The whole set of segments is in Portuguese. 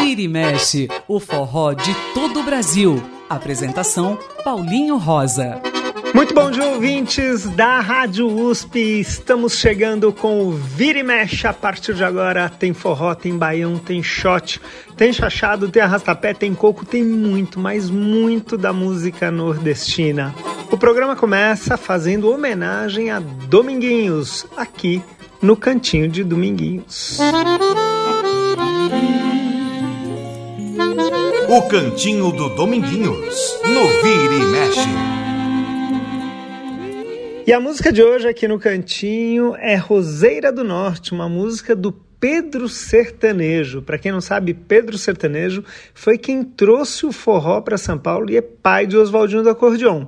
Vira e mexe, o forró de todo o Brasil. Apresentação Paulinho Rosa. Muito bom dia, ouvintes da Rádio USP. Estamos chegando com o Vira e Mexe. A partir de agora tem forró, tem baião, tem shot, tem chachado, tem arrastapé, tem coco, tem muito, mas muito da música nordestina. O programa começa fazendo homenagem a Dominguinhos, aqui no Cantinho de Dominguinhos. O Cantinho do Dominguinhos, no Vira e Mexe. E a música de hoje aqui no cantinho é Roseira do Norte, uma música do Pedro Sertanejo. Para quem não sabe, Pedro Sertanejo foi quem trouxe o forró para São Paulo e é pai de Oswaldinho do Acordeon.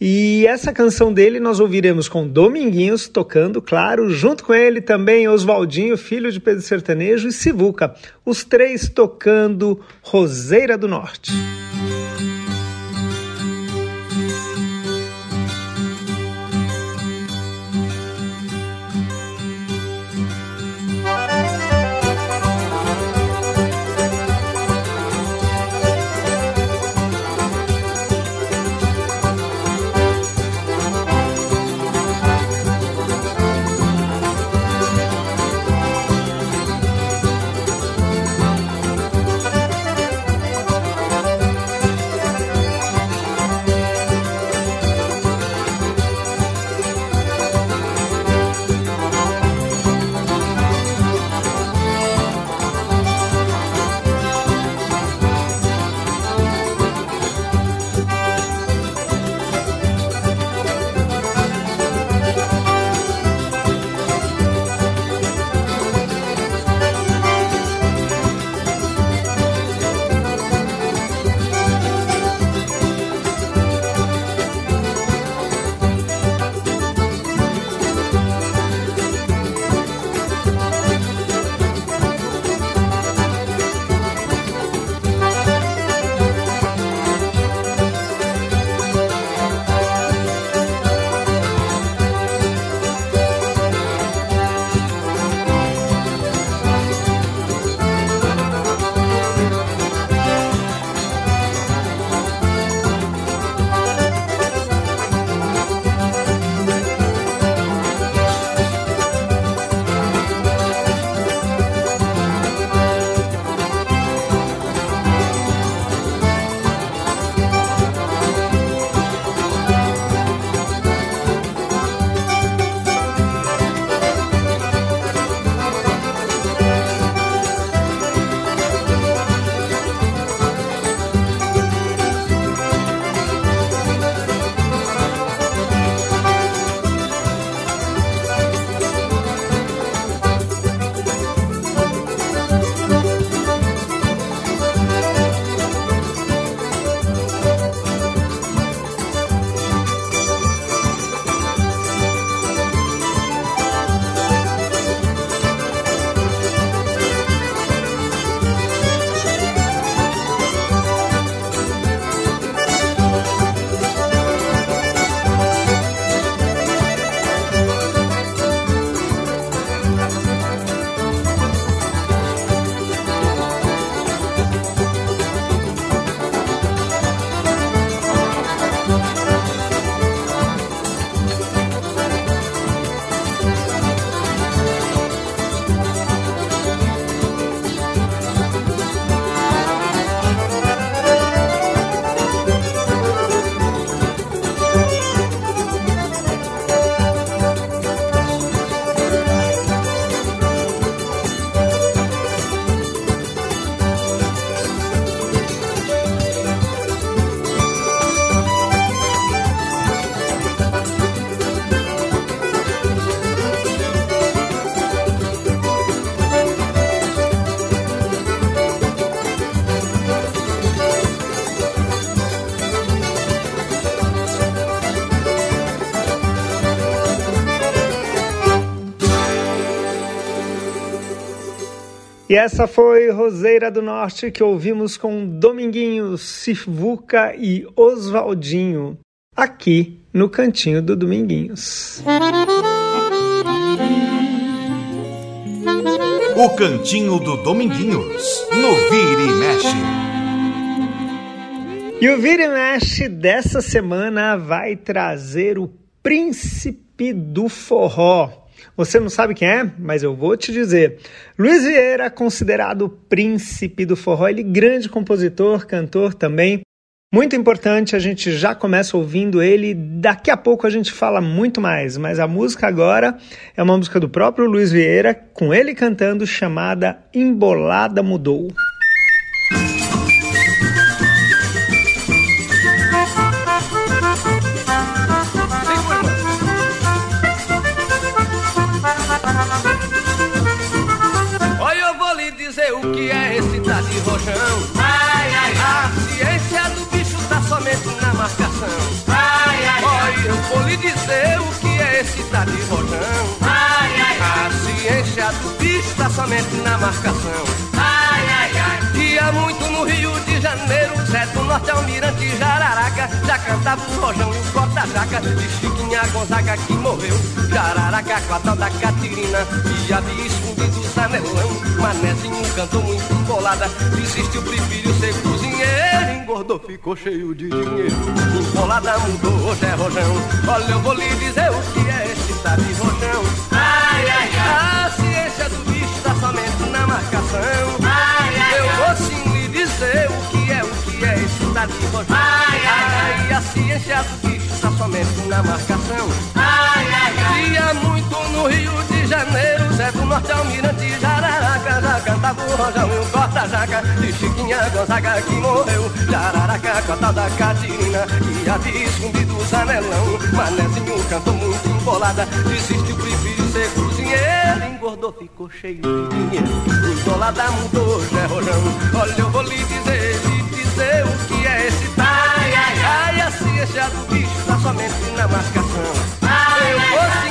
E essa canção dele nós ouviremos com Dominguinhos tocando, claro, junto com ele também Oswaldinho, filho de Pedro Sertanejo, e Sivuca, os três tocando Roseira do Norte. E essa foi Roseira do Norte que ouvimos com Dominguinho, Sivuca e Oswaldinho, aqui no cantinho do Dominguinhos. O Cantinho do Dominguinhos, no Vira e Mexe. E o Vira e Mexe dessa semana vai trazer o príncipe do forró. Você não sabe quem é, mas eu vou te dizer. Luiz Vieira, considerado o príncipe do forró, ele grande compositor, cantor também. Muito importante, a gente já começa ouvindo ele, daqui a pouco a gente fala muito mais, mas a música agora é uma música do próprio Luiz Vieira, com ele cantando, chamada Embolada Mudou. De rojão. Ai, ai, a ciência do bicho tá somente na marcação. Ai, ai, ai. E há muito no Rio de Janeiro, Zé do Norte, Almirante, Jararaca, já cantava o rojão e o corta-jaca de Chiquinha Gonzaga que morreu. Jararaca com a tal da Catirina e havia escondido o Zanelão. Manezinho cantou muito embolada, desistiu, preferiu ser cozinheiro. Engordou, ficou cheio de dinheiro. Embolada mudou, hoje é rojão. Olha, eu vou lhe dizer o que é esse tal de rojão. Ai, ai, ai. A ciência do bicho tá somente na marcação. Ai, ai, eu vou sim lhe dizer o que é, o que é esse tal de rojão. Ai, ai, ai. A ciência do bicho tá somente na marcação. Ai, ai, ai. Há muito no Rio de Janeiro, Zé do Norte, Almirante, Jararaca, já cantava o rojão e o corta-jaca de Chiquinha Gonzaga que morreu. Jararaca com a tal da Catirina e havia escondido o Zanelão. Manezinho cantou muito embolada, desistiu, preferiu ser cozinheiro. Engordou, ficou cheio de dinheiro. Embolada mudou, Zé Rojão. Olha, eu vou lhe dizer, lhe dizer o que é esse tal. Ai, ai, ai, a ciência do bicho somente na marcação. Ai, eu vou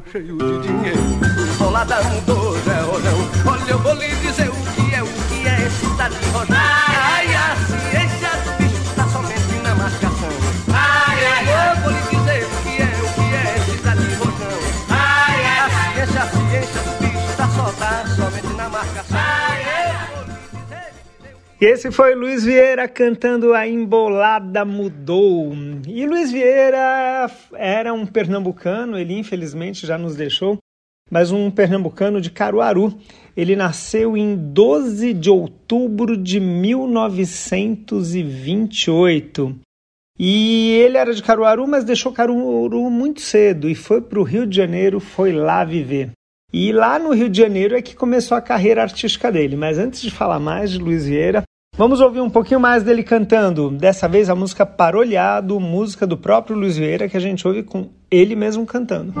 ficou cheio de dinheiro, mudou, Zé Rojão, olha eu vou lhe dizer o que é, o que é esse tal de rojão, ai, a ciência do bicho tá somente na marcação, ai, ai, eu vou lhe dizer o que é, o que é esse tal de rojão, ai, ai, a ciência, a ciência do bicho tá só, tá somente na marcação, ai. E esse foi Luiz Vieira cantando A Embolada Mudou. E Luiz Vieira era um pernambucano, ele infelizmente já nos deixou, mas um pernambucano de Caruaru. Ele nasceu em 12 de outubro de 1928. E ele era de Caruaru, mas deixou Caruaru muito cedo e foi para o Rio de Janeiro, foi lá viver. E lá no Rio de Janeiro é que começou a carreira artística dele. Mas antes de falar mais de Luiz Vieira, vamos ouvir um pouquinho mais dele cantando. Dessa vez a música Parolhado, música do próprio Luiz Vieira, que a gente ouve com ele mesmo cantando.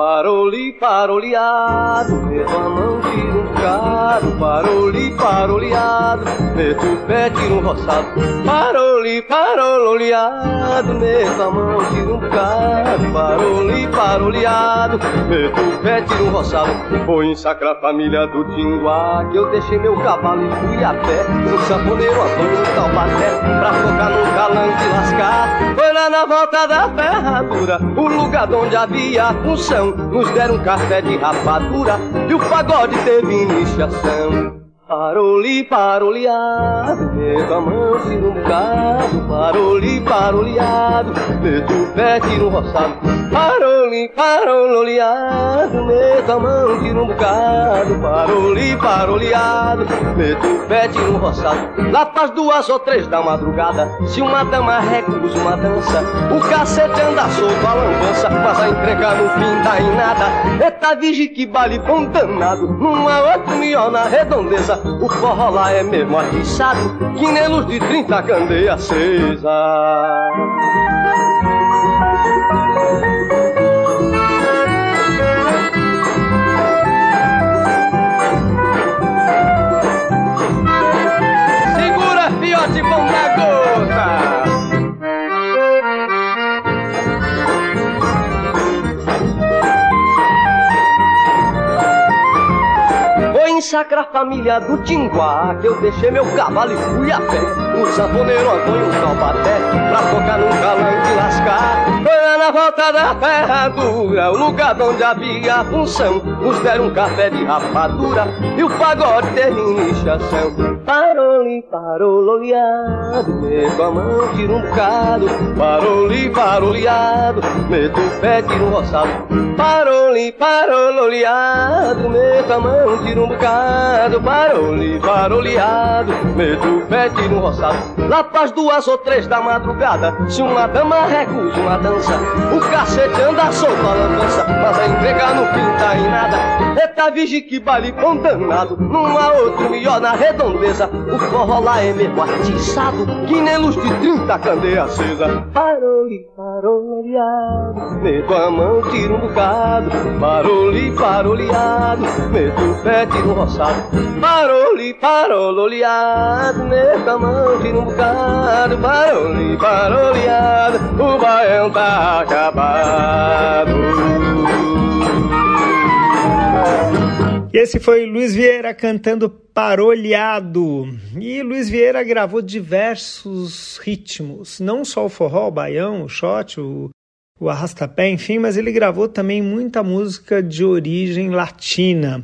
Paroli, paroleado, meto a mão, tiro um bocado. Paroli, paroleado, meto o pé, tiro um roçado. Paroli, paroleado, meto a mão, tiro um bocado. Paroli, paroleado, meto o pé, tiro um roçado. Vou ensacrar a família do Tinguá, que eu deixei meu cavalo e fui a pé. O sanfoneiro Antônio Taubaté, pra tocar no calanque lascar. Foi lá na volta da ferradura, o lugar onde havia função. Nos deram um café de rapadura e o pagode teve iniciação. Paroli, paroleado, meto a mão, tiro um bocado. Paroli, paroleado, meto o pé, tiro um roçado. Paroli, parou-lhe, meto a mão, tiro um bocado. Parou-lhe, parou-lhe, meto o pé, tiro um roçado. Lá faz duas ou três da madrugada, se uma dama recusa uma dança, o cacete anda solto, a lambança, faz a entrega no fim, em nada. Eita, vigi que baile bom danado, numa outra melhor na redondeza, o forró lá é mesmo atiçado, que nem luz de trinta candeia acesa. Foi ensacrar a família do Tinguá que eu deixei meu cavalo e fui a pé. O sanfoneiro um Taubaté pra tocar num galão de lascar. Foi na volta da terra dura, o lugar onde havia função. Nos deram um café de rapadura e o pagode teve iniciação. Parou-lhe, parou loleado, meto a mão, tira um bocado. Parou-lhe, parou liado, meto o pé, tira um roçado. Parou-lhe, parou loleado, meto a mão, tira um bocado. Parou-lhe, parou liado, meto o pé, tira um roçado. Lá faz duas ou três da madrugada, se uma dama recusa uma dança, o cacete anda solto a lambança, mas a entregar no fim tá em nada. Eita, vigi que baile condenado, numa outra melhor na redondeza o forró lá é mesmo atiçado, que nem luz de trinta candeia acesa. Parou-lhe, parou-liado, meto a mão, tira um bocado. Parou-lhe, parou-liado, meto o pé, tira um roçado. Parou-lhe, parou-liado, meto a mão, tira um bocado. Parou-lhe, parou-liado, o baião tá acabado. E esse foi Luiz Vieira cantando Parolhado. E Luiz Vieira gravou diversos ritmos, não só o forró, o baião, o shot, o, o arrastapé, enfim, mas ele gravou também muita música de origem latina.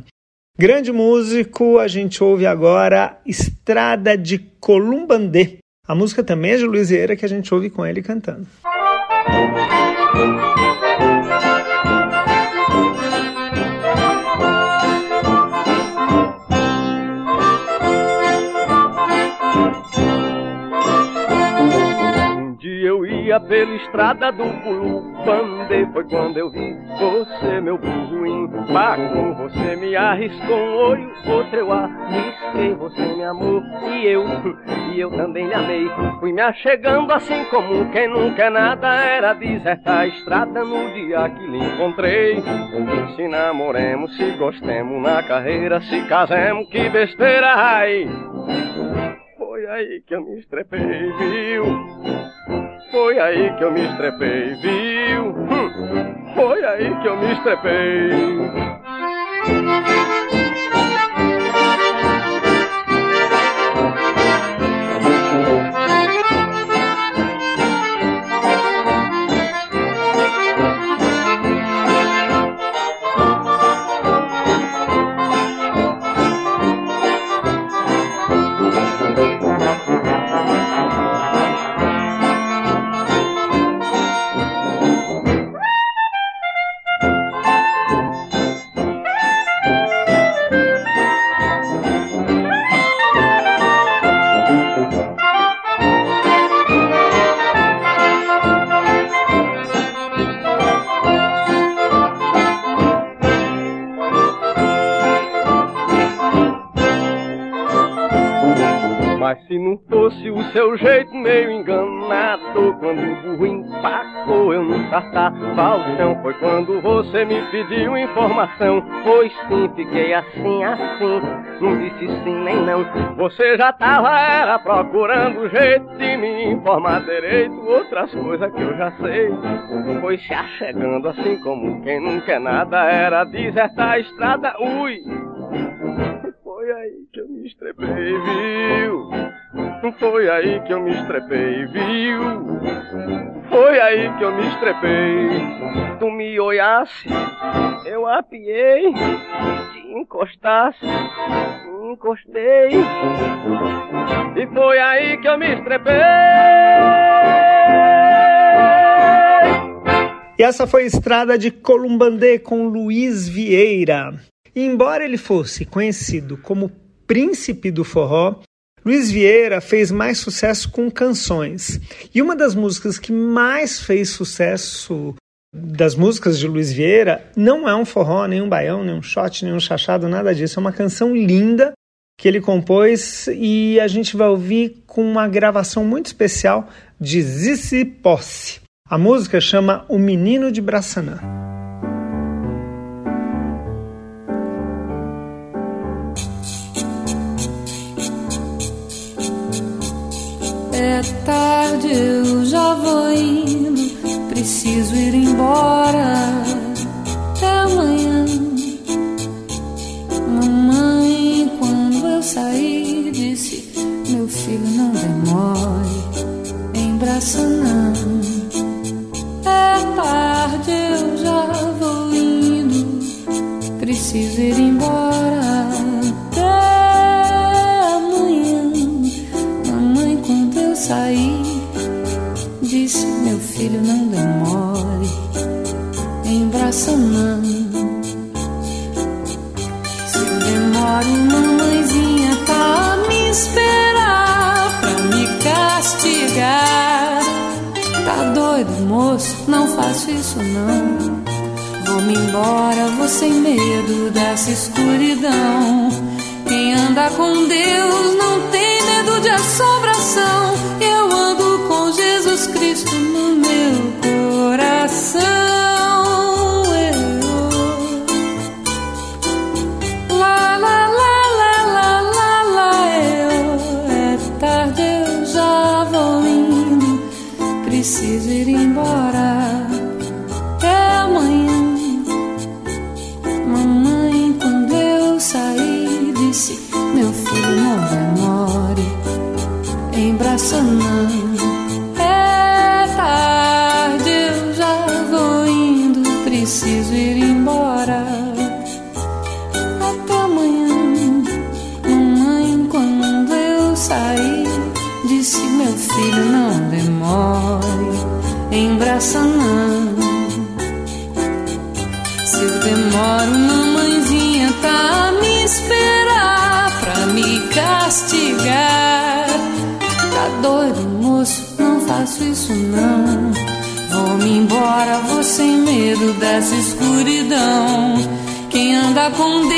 Grande músico, a gente ouve agora Estrada de Columbandê. A música também é de Luiz Vieira que a gente ouve com ele cantando. Pela estrada do Culupandê Foi quando eu vi você, meu burro Paco Você me arriscou um olho, outro eu arrisquei. Você me amou e eu, e eu também lhe amei. Fui me achegando assim como quem não quer nada. Era desertar a estrada no dia que lhe encontrei. Se namoremos, se gostemos na carreira Se casemos, que besteira, ai. Foi aí que eu me estrepei, viu? Foi aí que eu me estrepei, viu? Foi aí que eu me estrepei. Chão Foi quando você me pediu informação. Pois sim, fiquei assim, assim. Não disse sim nem não. Você já tava, era procurando jeito de me informar direito. Outras coisas que eu já sei. Foi se achegando assim como quem não quer nada. Era desertar a estrada, ui! Foi aí que eu me estrepei, viu? Foi aí que eu me estrepei, viu? Foi aí que eu me estrepei. Tu me olhasse, eu apiei. Te encostasse, me encostei. E foi aí que eu me estrepei. E essa foi a Estrada de Columbandê com Luiz Vieira. E embora ele fosse conhecido como príncipe do forró, Luiz Vieira fez mais sucesso com canções. E uma das músicas que mais fez sucesso das músicas de Luiz Vieira não é um forró, nem um baião, nem um shot, nem um chachado, nada disso. É uma canção linda que ele compôs e a gente vai ouvir com uma gravação muito especial de Zizi Posse. A música chama O Menino de Braçanã. É tarde, eu já vou indo, preciso ir embora. Até amanhã. Mamãe, quando eu sair, disse: Meu filho, não demore, em Braçanã tarde eu já vou indo. Preciso ir embora sair, disse: Meu filho, não demore. Embraça não. Se eu demoro, mamãezinha tá a me esperar pra me castigar. Tá doido, moço? Não faço isso não. Vou-me embora, vou sem medo dessa escuridão. Quem anda com Deus não tem medo de assombração. Jesus Cristo no meu coração. Medo dessa escuridão. Quem anda com Deus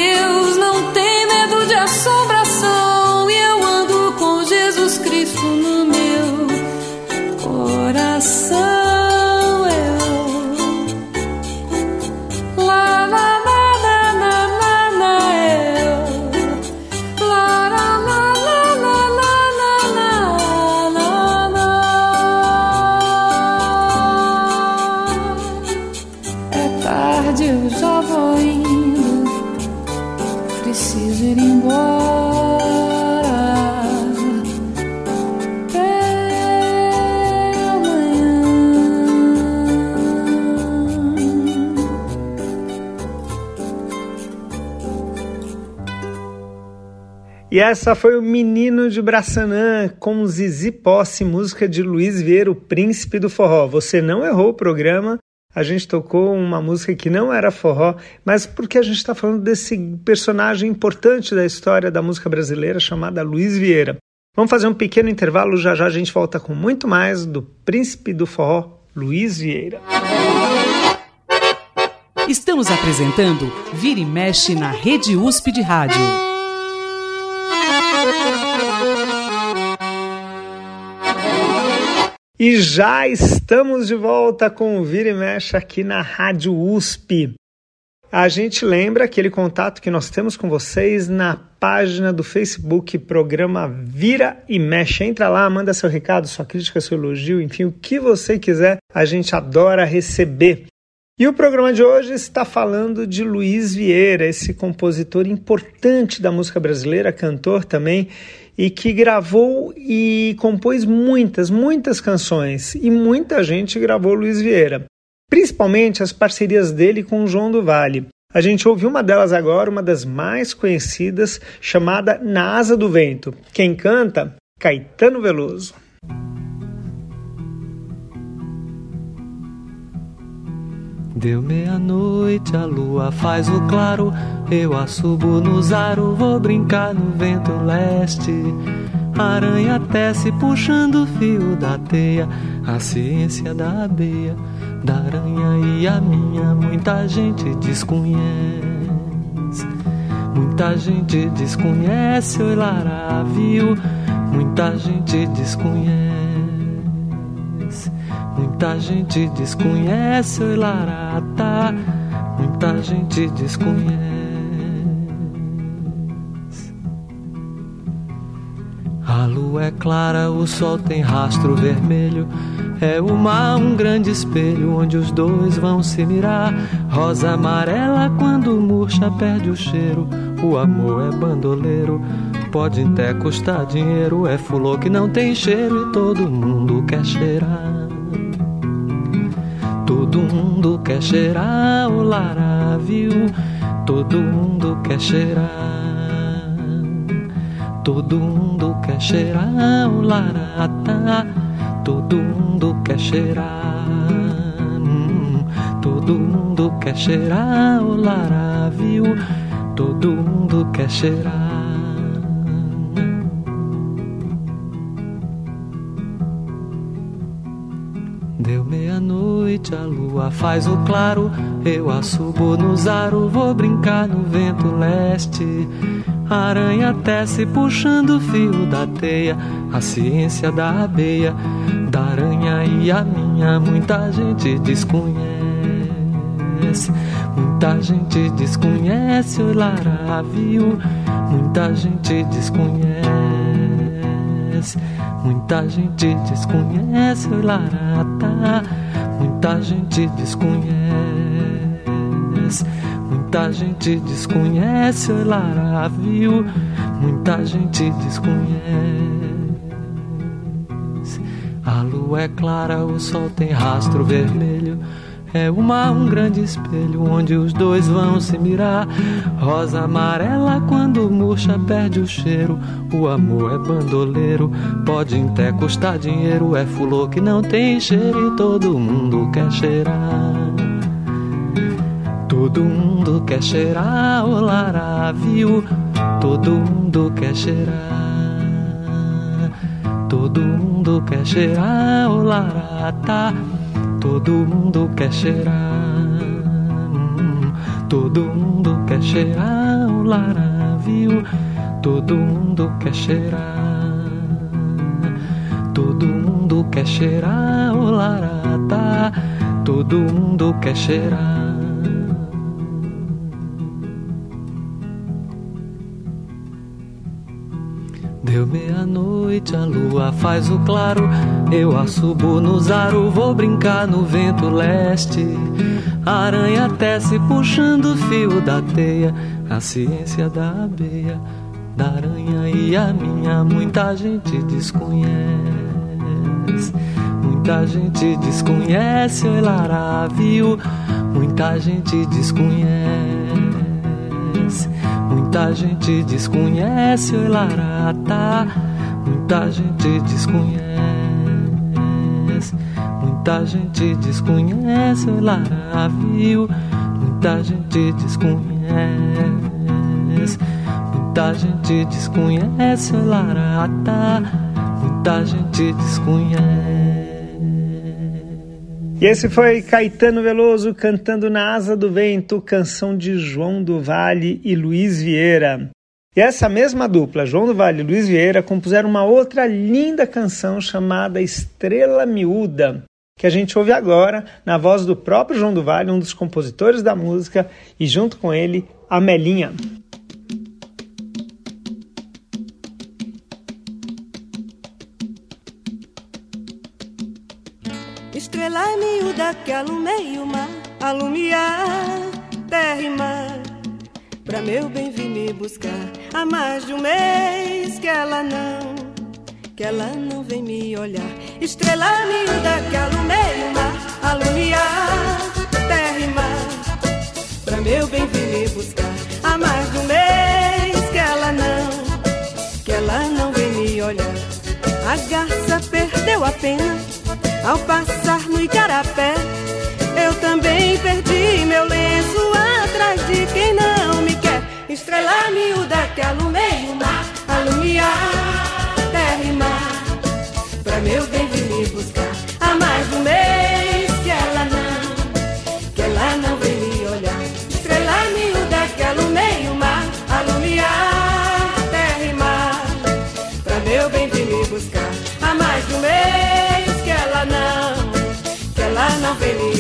E essa foi o Menino de Braçanã com Zizi Posse, música de Luiz Vieira, o príncipe do forró. Você não errou o programa, a gente tocou uma música que não era forró, mas porque a gente está falando desse personagem importante da história da música brasileira chamada Luiz Vieira. Vamos fazer um pequeno intervalo, já já a gente volta com muito mais do príncipe do forró, Luiz Vieira. Estamos apresentando Vira e Mexe na Rede USP de Rádio. E já estamos de volta com o Vira e Mexe aqui na Rádio USP. A gente lembra aquele contato que nós temos com vocês na página do Facebook, programa Vira e Mexe. Entra lá, manda seu recado, sua crítica, seu elogio, enfim, o que você quiser, a gente adora receber. E o programa de hoje está falando de Luiz Vieira, esse compositor importante da música brasileira, cantor também, e que gravou e compôs muitas, muitas canções. E muita gente gravou Luiz Vieira, principalmente as parcerias dele com João do Vale. A gente ouviu uma delas agora, uma das mais conhecidas, chamada Na Asa do Vento. Quem canta? Caetano Veloso. Deu meia-noite, a lua faz o claro. Eu assubo no zaro, vou brincar no vento leste. Aranha tece puxando o fio da teia. A ciência da abeia, da aranha e a minha. Muita gente desconhece. Muita gente desconhece, oi Lara, viu? Muita gente desconhece. Muita gente desconhece o Ilarata, muita gente desconhece. A lua é clara, o sol tem rastro vermelho. É o mar um grande espelho onde os dois vão se mirar. Rosa amarela quando murcha perde o cheiro. O amor é bandoleiro, pode até custar dinheiro. É fulô que não tem cheiro e todo mundo quer cheirar. Mundo quer cheirar o laravio, todo mundo quer cheirar. Todo mundo quer cheirar o larata, todo mundo quer cheirar. Hum, todo mundo quer cheirar o laravio, todo mundo quer cheirar. Noite a lua faz o claro. Eu assubo no zaro, vou brincar no vento leste. aranha tece puxando o fio da teia. A ciência da abeia, da aranha e a minha. Muita gente desconhece. Muita gente desconhece o Lara viu. Muita gente desconhece. Muita gente desconhece o Larata. Muita gente desconhece, muita gente desconhece o Lara viu, muita gente desconhece. A lua é clara, o sol tem rastro vermelho. É o mar um grande espelho onde os dois vão se mirar. Rosa amarela quando murcha perde o cheiro. O amor é bandoleiro, pode até custar dinheiro. É fulô que não tem cheiro e todo mundo quer cheirar. Todo mundo quer cheirar o laravio. Todo mundo quer cheirar. Todo mundo quer cheirar o larata. Todo mundo quer cheirar, todo mundo quer cheirar o laravio. Todo mundo quer cheirar, todo mundo quer cheirar o larata. Todo mundo quer cheirar. Deu meia-noite, a lua faz o claro. Eu assubo no zaro, vou brincar no vento leste. A aranha tece puxando o fio da teia. A ciência da abeia, da aranha e a minha. Muita gente desconhece. Muita gente desconhece o Lara. Muita gente desconhece. Muita gente desconhece o Ilarata, muita gente desconhece. Muita gente desconhece o Ilaravio, muita gente desconhece. Muita gente desconhece o Ilarata, muita gente desconhece. E esse foi Caetano Veloso cantando Na Asa do Vento, canção de João do Vale e Luiz Vieira. E essa mesma dupla, João do Vale e Luiz Vieira, compuseram uma outra linda canção chamada Estrela Miúda, que a gente ouve agora na voz do próprio João do Vale, um dos compositores da música, e junto com ele, a Miúda que alumeia o mar, alumiar terra e mar. Pra meu bem vir me buscar há mais de um mês que ela não, que ela não vem me olhar. Estrela miúda que alumeia o mar, alumiar terra e mar. Pra meu bem vir me buscar há mais de um mês que ela não, que ela não vem me olhar. A garça perdeu a pena ao passar no igarapé, eu também perdi meu lenço atrás de quem não me quer. Estrela miúda que alumei o mar, alumiar terra e mar. Pra meu bem vir me buscar a mais do meio.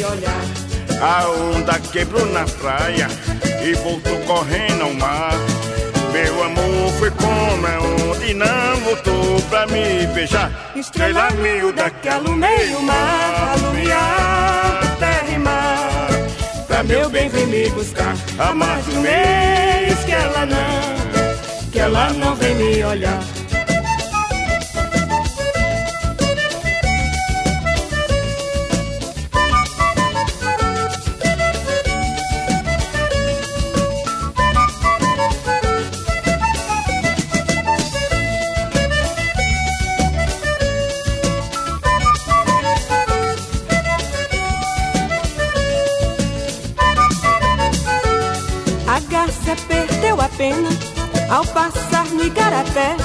Olhar. A onda quebrou na praia e voltou correndo ao mar. Meu amor foi como é onde não voltou pra me beijar. Estrela miúda que alumei o mar, alumiar terra e mar. Pra meu bem vem me buscar, há mais de um mês que ela não, que ela não vem me olhar. Ao passar no Igarapé.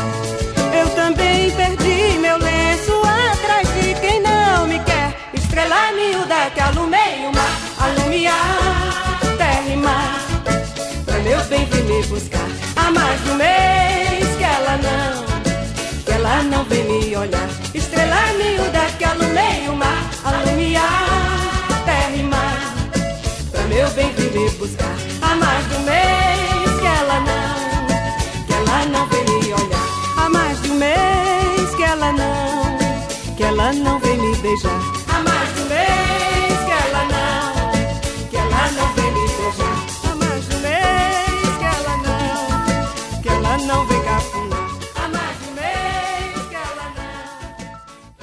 Eu também perdi meu lenço atrás de quem não me quer. Estrela miúda que alumei o mar, alumiar terra e mar. Pra meu bem vir me buscar há mais de um mês que ela não, que ela não vem me olhar. Estrela miúda que alumei o mar, alumiar terra e mar. Pra meu bem vir me buscar há mais de um mês beijar. Há mais de um mês que ela não, que ela não vem me beijar. Há mais de um mês que ela não, que ela não vem cafunar. Há mais de um mês que ela não.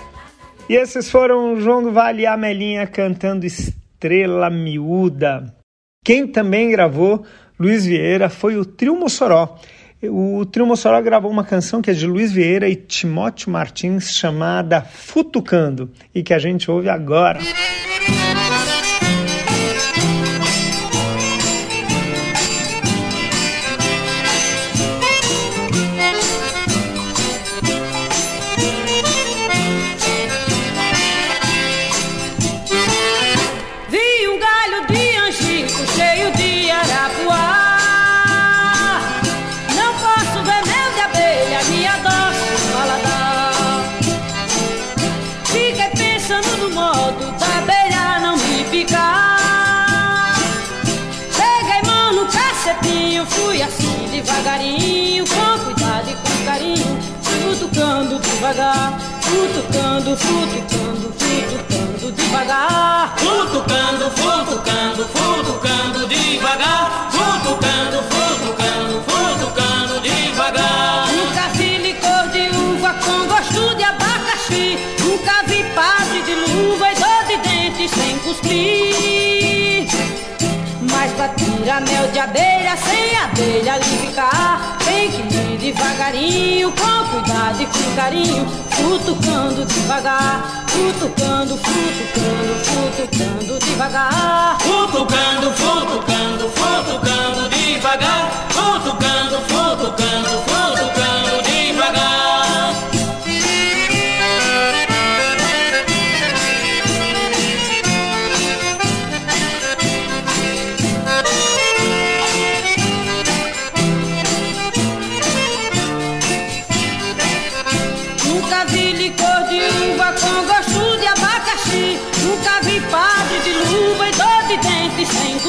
E esses foram João do Vale e Amelinha cantando Estrela Miúda. Quem também gravou Luiz Vieira foi o Trio Mossoró. O Trio Mossoró gravou uma canção que é de Luiz Vieira e Timóteo Martins chamada Futucando e que a gente ouve agora. Futucando, com cuidado e com carinho Futucando devagar, futucando, futucando, futucando devagar. Futucando, futucando, futucando devagar futucando, futucando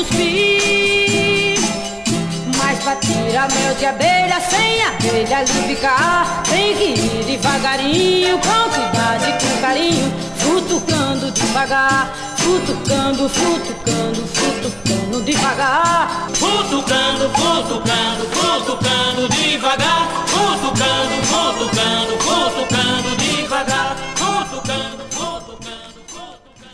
cuspir. Mas pra tirar mel de abelha sem abelha ali ficar, tem que ir devagarinho, com cuidado e com carinho, futucando devagar, futucando, futucando, futucando devagar. Futucando, futucando, futucando devagar, futucando, futucando, futucando devagar,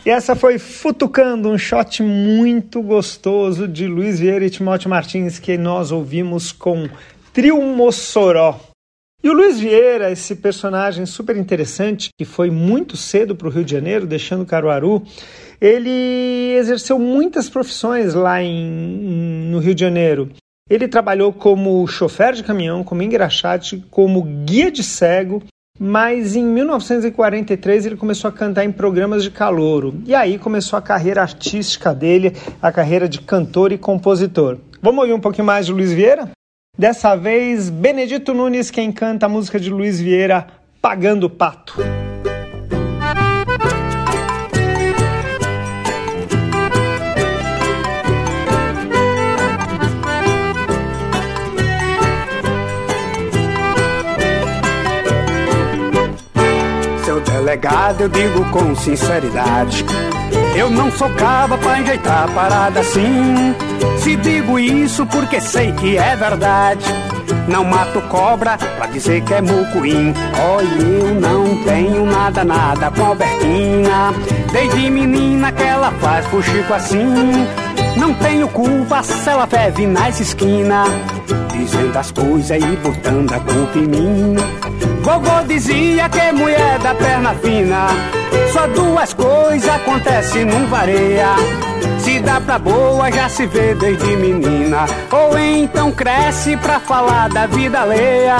E essa foi Futucando, um shot muito gostoso de Luiz Vieira e Timóteo Martins que nós ouvimos com Trio Mossoró. E o Luiz Vieira, esse personagem super interessante, que foi muito cedo para o Rio de Janeiro, deixando Caruaru, ele exerceu muitas profissões lá em, no Rio de Janeiro. Ele trabalhou como chofer de caminhão, como engraxate, como guia de cego mas em 1943 ele começou a cantar em programas de calouro. E aí começou a carreira artística dele, a carreira de cantor e compositor. Vamos ouvir um pouquinho mais de Luiz Vieira? Dessa vez, Benedito Nunes quem canta a música de Luiz Vieira, Pagando Pato. Delegado, eu digo com sinceridade. Eu não sou caba pra enjeitar a parada assim. Se digo isso porque sei que é verdade. Não mato cobra pra dizer que é mucuim. Olha, eu não tenho nada, nada com Albertina. Desde menina que ela faz pro Chico assim. Não tenho culpa se ela bebe nas esquinas. Dizendo as coisas e botando a culpa em mim. Vovô dizia que mulher da perna fina. Só duas coisas acontecem num vareia. Se dá pra boa, já se vê desde menina. Ou então cresce pra falar da vida alheia.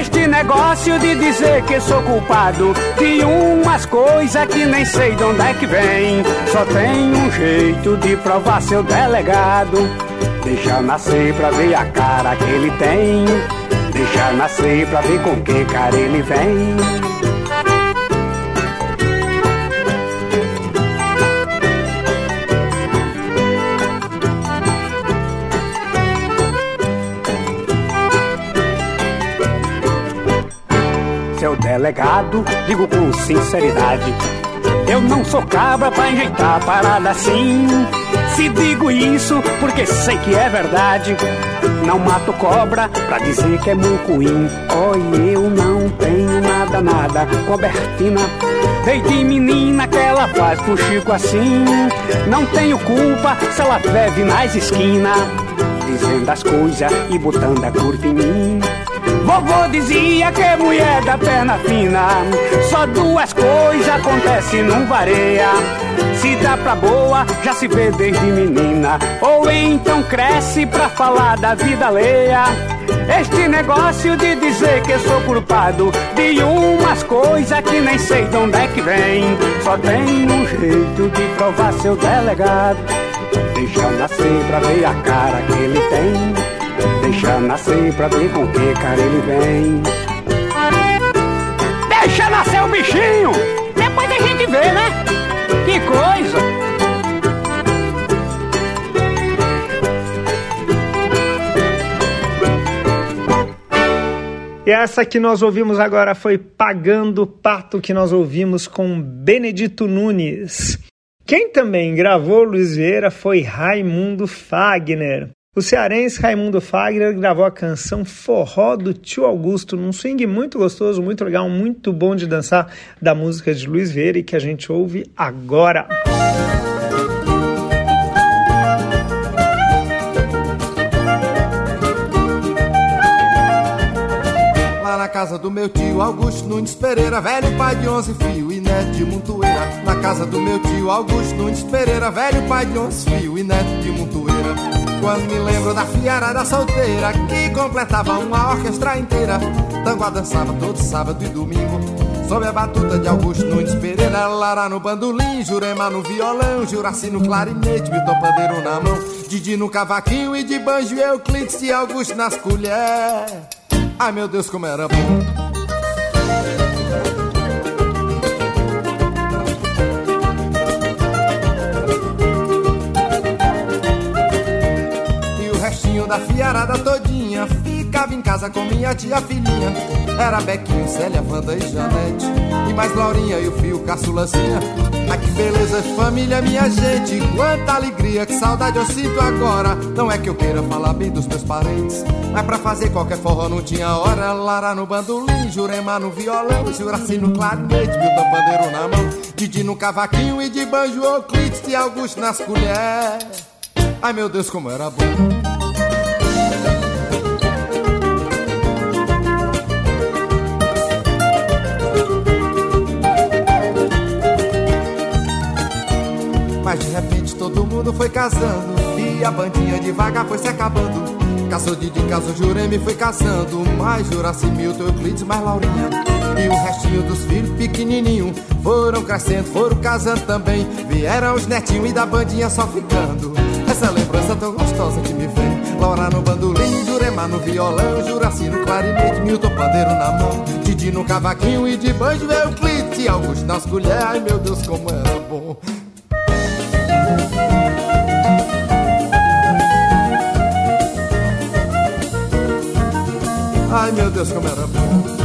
Este negócio de dizer que sou culpado de umas coisas que nem sei de onde é que vem. Só tem um jeito de provar seu delegado. Deixa nascer pra ver a cara que ele tem. Deixa nascer pra ver com que cara ele vem. Seu delegado, digo com sinceridade. Eu não sou cabra pra enjeitar a parada assim. Se digo isso porque sei que é verdade. Não mato cobra pra dizer que é mucuim. Oi, eu não tenho nada, nada com a Bertina. Desde menina que ela faz pro Chico assim. Não tenho culpa se ela bebe nas esquinas. Dizendo as coisas e botando a curva em mim. Vovô dizia que mulher da perna fina Só duas coisas acontecem num vareia Se dá pra boa, já se vê desde menina Ou então cresce pra falar da vida alheia Este negócio de dizer que sou culpado De umas coisas que nem sei de onde é que vem Só tem um jeito de provar seu delegado Deixa nascer pra ver a cara que ele tem Deixa nascer pra ver com que cara ele vem. Deixa nascer o bichinho! Depois a gente vê, né? Coisa! E essa que nós ouvimos agora foi Pagando Pato, que nós ouvimos com Benedito Nunes. Quem também gravou Luiz Vieira foi Raimundo Fagner. O cearense Raimundo Fagner gravou a canção Forró do Tio Augusto, num swing muito gostoso, muito legal, muito bom de dançar da música de Luiz Vieira e que a gente ouve agora. Lá casa do meu tio Augusto Nunes Pereira, velho pai de onze filhos e neto de Montoeira. Na casa do meu tio Augusto Nunes Pereira, velho pai de onze filhos e neto de Montoeira. Quando me lembro da fiarada solteira que completava uma orquestra inteira. Tango dançava todo sábado e domingo. Sob a batuta de Augusto Nunes Pereira, Lara no bandolim, Jurema no violão, Juraci no clarinete, Milton Pandeiro na mão, Didi no cavaquinho e de banjo Euclides e Augusto nas colheres. Ai meu Deus, como era bom! da fiarada todinha Ficava em casa com minha tia filhinha Era Bequinho, Célia, Wanda e Janete E mais Laurinha e o fio caçulazinha Ah, que beleza família, minha gente Quanta alegria, que saudade eu sinto agora. Não é que eu queira falar bem dos meus parentes Mas pra fazer qualquer forró não tinha hora. Lara no bandolim, Jurema no violão Juraci no clarinete, Milton Bandeiro na mão. Didi no cavaquinho e de banjo Euclides e Augusto nas colheres. Ai meu Deus, como era bom todo mundo foi casando E a bandinha devagar foi se acabando. Caçou Didi, casou Jureme, foi casando Mais Juraci, Milton, Euclides, mais Laurinha. E o restinho dos filhos pequenininho Foram crescendo, foram casando também. Vieram os netinhos e da bandinha só ficando. Essa lembrança tão gostosa que me vem. Laura no bandolim, Jurema no violão Juraci no clarinete, Milton pandeiro na mão. Didi no cavaquinho e de banjo Euclides e Augusto nas colheres. Ai meu Deus como era bom Ai meu Deus, como era bom.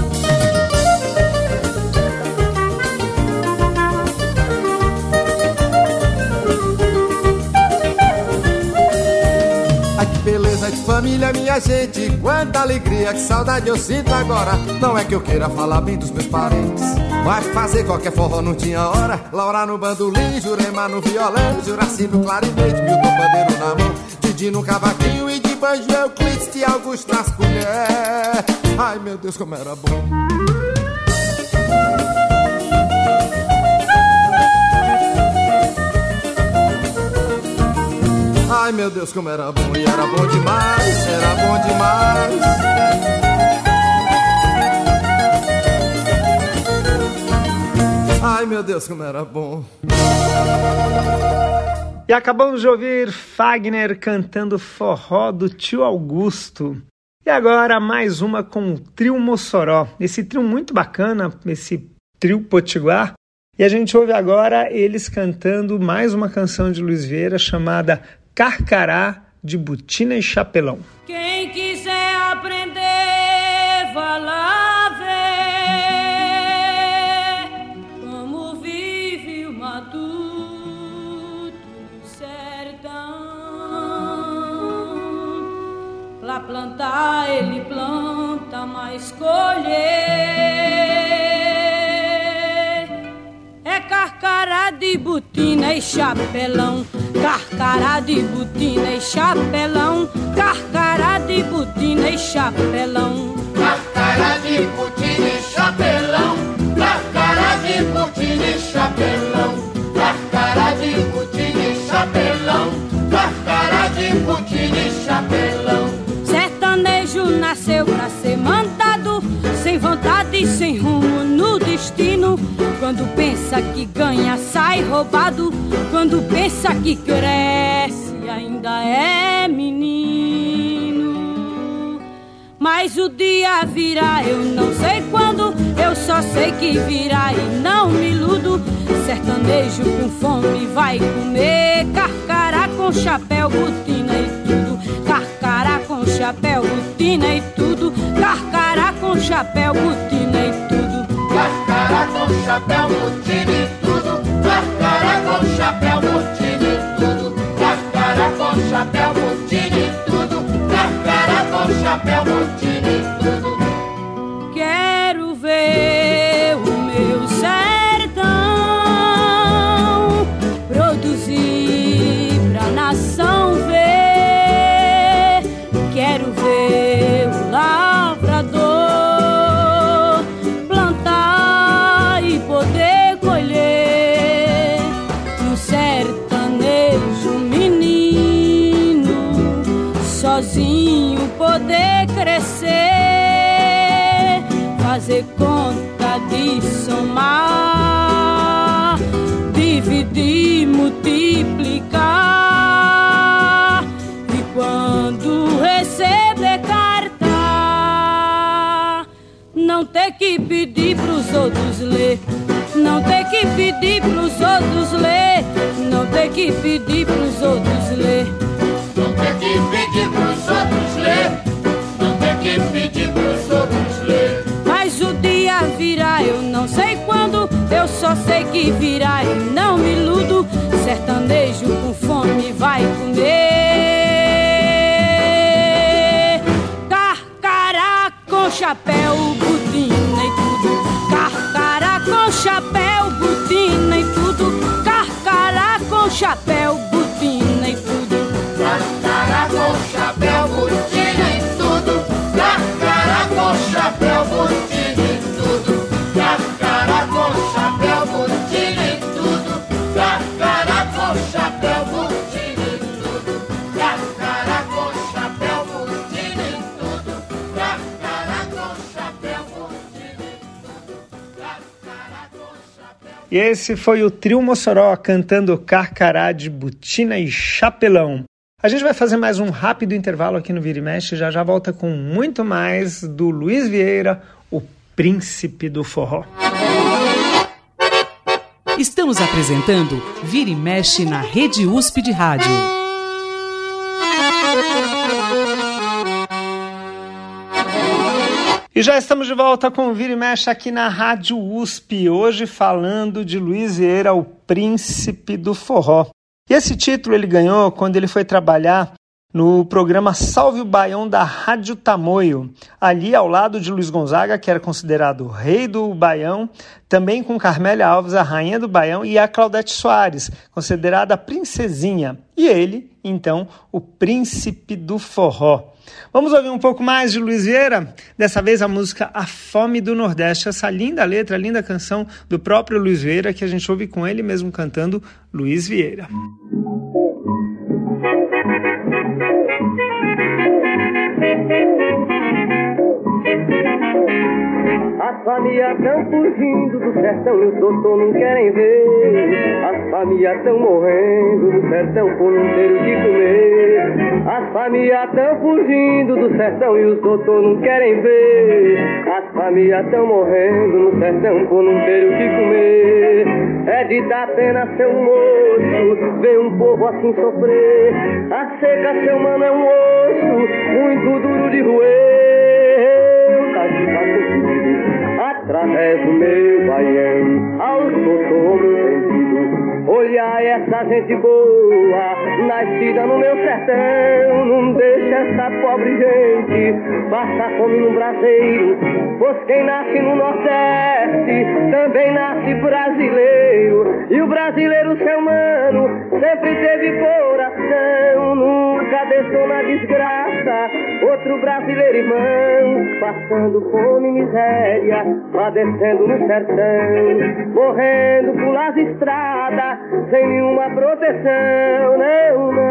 beleza de família, minha gente. Quanta alegria, que saudade eu sinto agora. Não é que eu queira falar bem dos meus parentes, mas fazer qualquer forró não tinha hora. Laura no bandolim, Jurema no violão, Juracino clarinete, Milton pandeiro na mão, Didi no cavaquinho de banjo Euclides e Augusto nas colheres. Ai meu Deus, como era bom. Ai meu Deus, como era bom, e era bom demais, era bom demais. Ai meu Deus, como era bom. E acabamos de ouvir Fagner cantando forró do tio Augusto. E agora mais uma com o trio Mossoró. Esse trio muito bacana, esse trio potiguar. E a gente ouve agora eles cantando mais uma canção de Luiz Vieira chamada Carcará de Botina e Chapelão. Quem quiser plantar ele planta, mas colher. Carcará de botina e chapelão, carcará de botina e chapelão, carcará de botina e chapelão, carcará de botina e chapelão, carcará de botina e chapelão, sem rumo no destino quando pensa que ganha, sai roubado. Quando pensa que cresce, ainda é menino. Mas o dia virá, eu não sei quando. Eu só sei que virá e não me iludo. Sertanejo com fome vai comer. Carcará com chapéu, botina e tudo. Carcará com chapéu, botina e tudo. Carcará com chapéu, botina e tudo carcará com chapéu, botina e tudo. Carcará com chapéu, botina e tudo. Carcará com chapéu, chapéu, botina e multiplicar. E quando receber carta, não ter que pedir pros outros ler. Não ter que pedir pros outros ler, não ter que pedir pros outros ler que pedir pros outros ler. Não tem que pedir pros outros ler. Mas o dia virá, eu não sei quando. Eu só sei que virá e não me iludo. Sertanejo com fome vai comer. Carcará com chapéu, E esse foi o Trio Mossoró cantando Carcará de Botina e Chapelão. A gente vai fazer mais um rápido intervalo aqui no Vira e Mexe, já já volta com muito mais do Luiz Vieira, o príncipe do forró. Estamos apresentando Vira e Mexe na Rede USP de Rádio. E já estamos de volta com o Vira e Mexe aqui na Rádio USP, hoje falando de Luiz Vieira, o príncipe do forró. E esse título ele ganhou quando ele foi trabalhar no programa Salve o Baião da Rádio Tamoio, ali ao lado de Luiz Gonzaga, que era considerado o rei do Baião, também com Carmélia Alves, a rainha do Baião, e a Claudete Soares, considerada a princesinha, e ele, então, o príncipe do forró. Vamos ouvir um pouco mais de Luiz Vieira? Dessa vez a música A Fome do Nordeste, essa linda letra, linda canção do próprio Luiz Vieira que a gente ouve com ele mesmo cantando Luiz Vieira. As famílias tão fugindo do sertão e os doutor não querem ver. As famílias tão morrendo do sertão por não ter o que comer. As famílias tão fugindo do sertão e os doutor não querem ver. As famílias tão morrendo no sertão por não ter o que comer. É de dar pena ser um moço, ver um povo assim sofrer. A seca, seu mano, é um osso, muito duro de roer. Através do meu baião, aos doutor sentido. Olhar essa gente boa, nascida no meu sertão, não deixa essa pobre gente passar fome no braseiro. Pois quem nasce no Nordeste também nasce brasileiro. E o brasileiro, seu mano, sempre teve coração, deixou na desgraça outro brasileiro irmão, passando fome e miséria, padecendo no sertão, morrendo por as estradas sem nenhuma proteção. Não, não,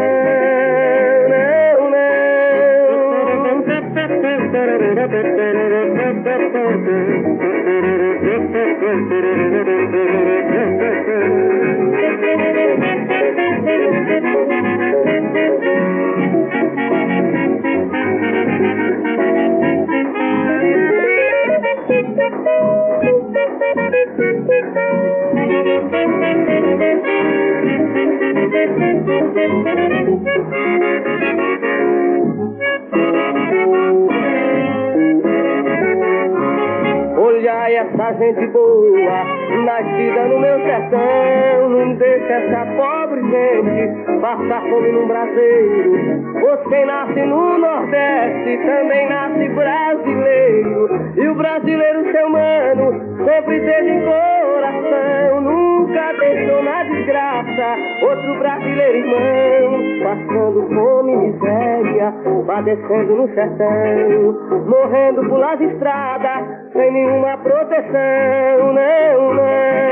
não, Olhar essa gente boa, nascida no meu sertão, não deixa essa pobre gente passar fome num braseiro. Pois quem nasce no Nordeste também nasce brasileiro. E o brasileiro, seu mano, sempre teve coração, nunca na desgraça outro brasileiro irmão, passando fome e miséria, padecendo no sertão, morrendo por las estradas, sem nenhuma proteção, não, não,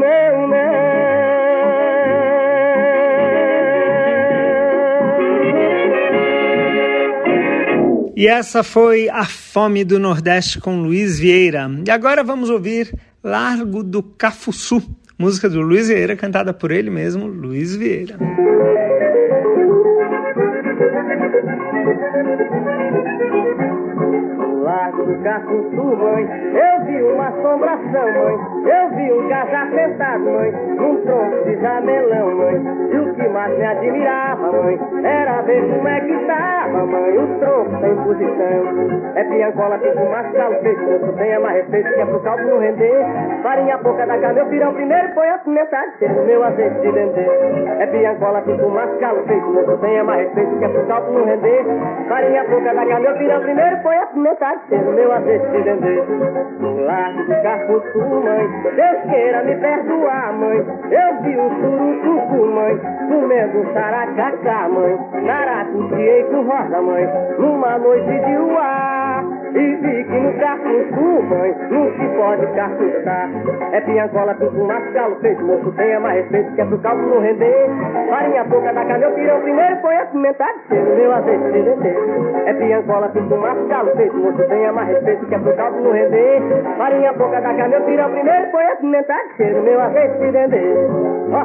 não, não. E essa foi A Fome do Nordeste com Luiz Vieira. E agora vamos ouvir Largo do Cafuçu, música do Luiz Vieira, cantada por ele mesmo, Luiz Vieira. Largo mãe, eu vi uma assombração, mãe. Eu vi um casar sentado, mãe, num tronco de jamelão, mãe. E o que mais me admirava, mãe, era ver como é que estava, mãe, o tronco sem posição. É piancola com mascalo tenha mais respeito que é pro caldo não render. Farinha pouca da meu pirão primeiro põe a metade do meu azeite de dendê. É piancola com mascalo tenha mais respeito que é pro caldo não render. Farinha pouca da meu pirão primeiro põe a metade do meu azeite de dendê. Largo de Cafuçu, mãe, Deus queira me perdoar, mãe. Eu vi um surucucu, mãe, comendo saracacá, mãe. Naracuciei com rosa, mãe, numa noite de luar. E vi que no Cafuçu, mãe, não se pode cafuçar. É com um mascalo, fez moço, tenha mais respeito, que é pro caldo não render. Farinha pouca da cana, eu pirão primeiro, põe a pimentar de cedo, meu azeite de dendê. É com um mascalo, fez moço, tenha mais respeito, que é pro caldo não render. Farinha pouca da cana, eu pirão primeiro, põe a pimentar de cedo, meu azeite de dendê. Ó.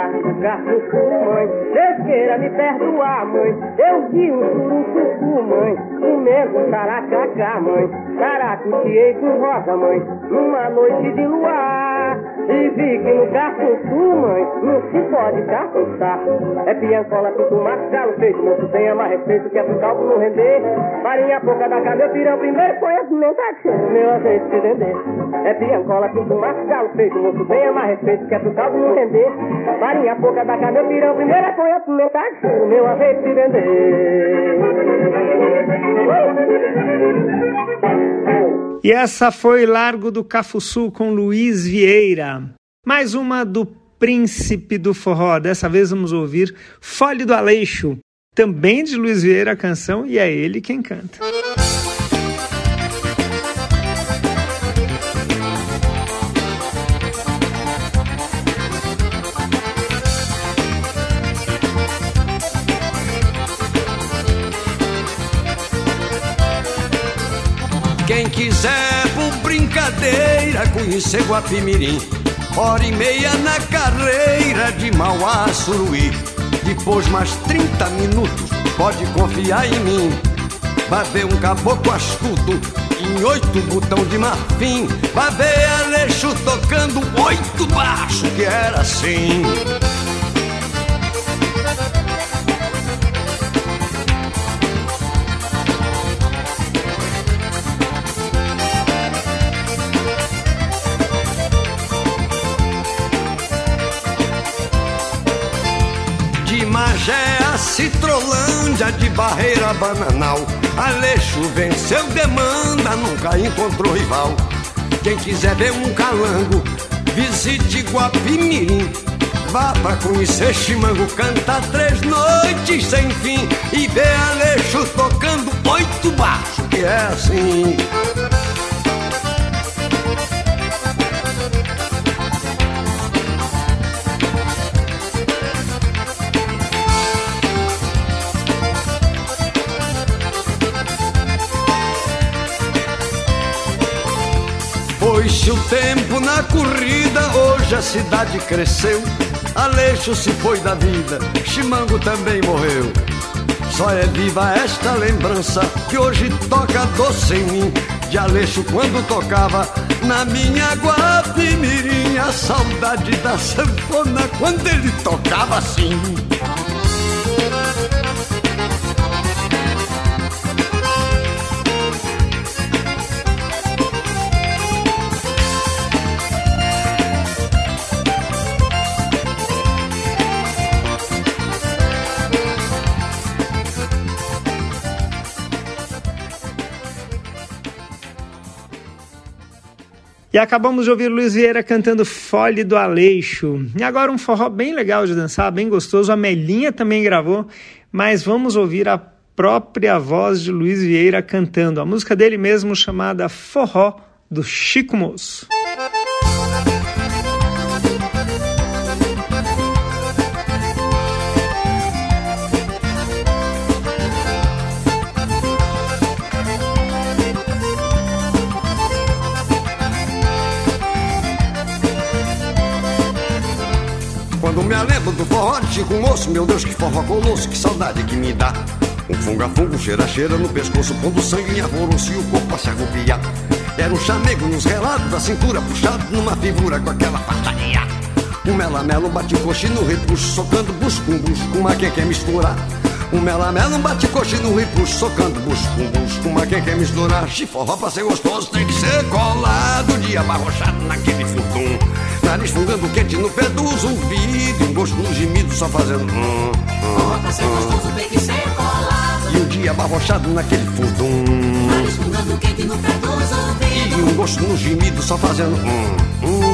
Largo cafuçu, mãe. Deus queira me perdoar, mãe. Eu vi um surucucu, mãe. Comendo saracacá, mãe. Saracuteei com rosa, mãe. Numa noite de luar. E vi que no cafuçu, mãe, não se pode cafuçar. É piancola, tudo mascalo, feito. Moço, tenha mais respeito que é pro caldo não render. Farinha pouca da cá, meu pirão primeiro põe a pimenta meu azeite de dendê. É piancola, tudo mascalo, feito. Moço, tenha mais respeito que é pro caldo não render. Farinha pouca da cá, meu pirão primeiro põe a pimenta meu azeite de dendê. E essa foi Largo do Cafuçu com Luiz Vieira. Mais uma do Príncipe do Forró. Dessa vez vamos ouvir Fole do Aleixo, também de Luiz Vieira a canção, e é ele quem canta. Quem quiser por brincadeira conhecer Guapimirim, hora e meia na carreira de Mauá a Suruí. Depois mais 30 minutos, pode confiar em mim. Vai ver um caboclo astuto em oito botão de marfim. Vai ver Aleixo tocando oito baixo, que era assim. De Barreira Bananal. Aleixo venceu demanda, nunca encontrou rival. Quem quiser ver um calango, visite Guapimirim. Vá pra conhecer Chimango, canta três noites sem fim. E vê Aleixo tocando oito baixos, que é assim. O tempo na corrida, hoje a cidade cresceu. Aleixo se foi da vida, Chimango também morreu. Só é viva esta lembrança que hoje toca doce em mim. De Aleixo quando tocava na minha Guapimirim. A saudade da sanfona quando ele tocava assim. E acabamos de ouvir Luiz Vieira cantando Fole do Aleixo. E agora um forró bem legal de dançar, bem gostoso. A Melinha também gravou, mas vamos ouvir a própria voz de Luiz Vieira cantando a música dele mesmo chamada Forró do Chico Moço. Quando me lembro do forró Chico Moço, meu Deus, que forró colosso, que saudade que me dá. Um funga-funga, um cheira-cheira no pescoço, pondo sangue em alvoroço e o corpo a se arrupiar. Era um chamego nos relados da cintura, puxado numa figura com aquela fartaria. Um melamelo, um bate-coxe no repuxo, socando busco com busco, uma quem quer misturar. Um melamelo, um bate-coxe no repuxo, socando busco com uma quem quer misturar. Chiforró pra ser gostoso tem que ser colado, dia abarrochado naquele furdum. Nariz fungando quente no pé dos ouvidos, um gosto no gemido só fazendo. Hum, hum, Pra ser gostoso tem que ser colado. E o dia abarrochado naquele furdum. Nariz fungando quente no pé dos ouvidos. E um gosto no gemido só fazendo. Hum, hum.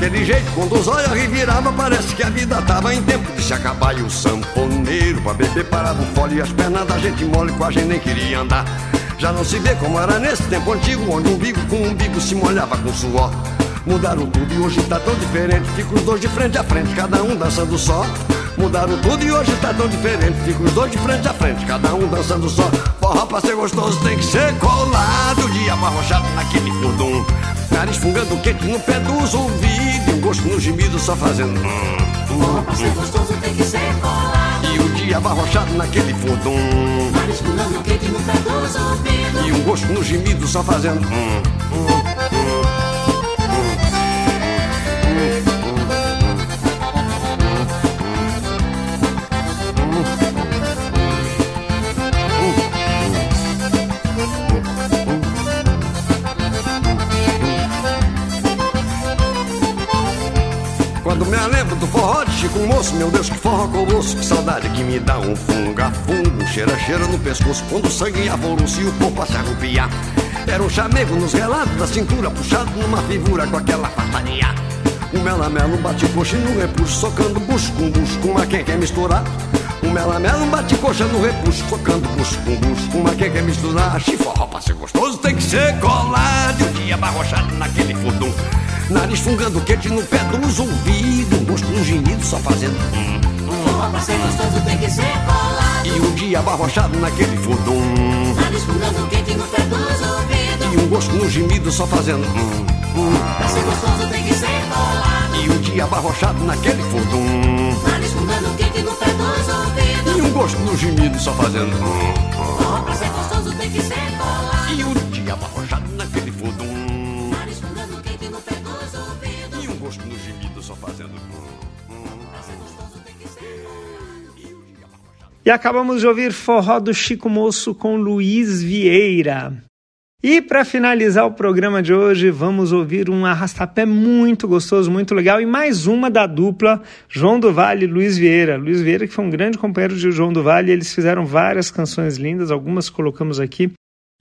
Daquele jeito, quando os olhos reviravam, parece que a vida tava em tempo de se acabar. E o sanfoneiro, pra beber, parava o fole e as pernas da gente mole, com a gente nem queria andar. Já não se vê como era nesse tempo antigo, onde um umbigo com um umbigo se molhava com suor. Mudaram tudo e hoje tá tão diferente. Fica os dois de frente a frente, cada um dançando só. Mudaram tudo e hoje tá tão diferente. Fica os dois de frente a frente, cada um dançando só. Forró pra ser gostoso tem que ser colado. Dia arrochado naquele furdum. Nariz fungando quente no pé dos ouvidos. E um gosto no gemido só fazendo. Hum, hum, pra ser gostoso tem que ser colado. E o dia arrochado naquele furdum. Nariz fungando quente no pé dos ouvidos. E um gosto no gemido só fazendo. Hum, hum. Chico Moço, meu Deus, que forró colosso, que saudade que me dá um funga-funga, um cheira-cheira no pescoço, quando o sangue alvoroço e o corpo a se arrupiar. Era um chamego nos relados da cintura, puxado numa figura com aquela fartaria. Um melamelo, um bate-coxa no repuxo, socando bucho com bucho, com uma quem quer misturar. Um melamelo, um bate-coxa no repuxo, socando bucho com bucho, com uma quem quer misturar. Chiforró pra ser gostoso tem que ser colado, e o dia barrochado naquele furdum. Nariz fungando quente no pé dos ouvidos, um gosto no gemido só fazendo. Hum, Forró pra ser gostoso tem que ser colado. E o dia abarrochado naquele furdum. Nariz fungando quente no pé dos ouvidos. E um gosto no gemido só fazendo. Hum, hum. Pra ser gostoso tem que ser colado. E o dia abarrochado naquele furdum. Nariz fungando quente no pé dos ouvidos. E um gosto no gemido só fazendo. Hum, hum. Pra ser gostoso tem que ser colado. E acabamos de ouvir Forró do Chico Moço com Luiz Vieira. E para finalizar o programa de hoje, vamos ouvir um arrastapé muito gostoso, muito legal e mais uma da dupla João do Vale e Luiz Vieira. Luiz Vieira que foi um grande companheiro de João do Vale, eles fizeram várias canções lindas, algumas colocamos aqui,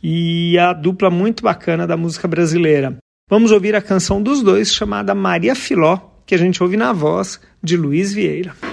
e a dupla muito bacana da música brasileira. Vamos ouvir a canção dos dois chamada Maria Filó, que a gente ouve na voz de Luiz Vieira.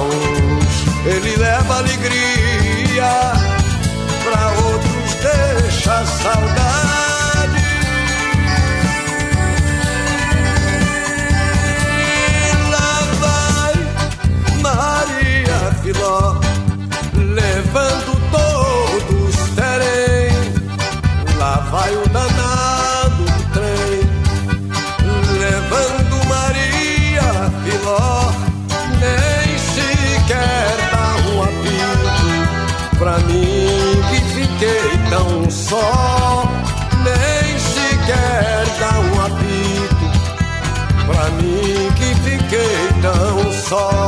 Uns ele leva alegria pra outros deixa saudade. Tão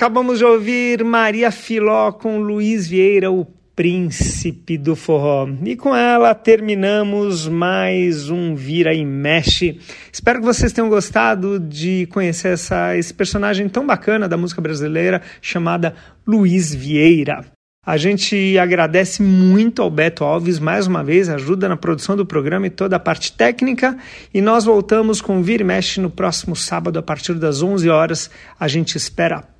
acabamos de ouvir Maria Filó com Luiz Vieira, o príncipe do forró. E com ela terminamos mais um Vira e Mexe. Espero que vocês tenham gostado de conhecer essa, esse personagem tão bacana da música brasileira chamada Luiz Vieira. A gente agradece muito ao Beto Alves mais uma vez, ajuda na produção do programa e toda a parte técnica. E nós voltamos com Vira e Mexe no próximo sábado a partir das 11 horas. A gente espera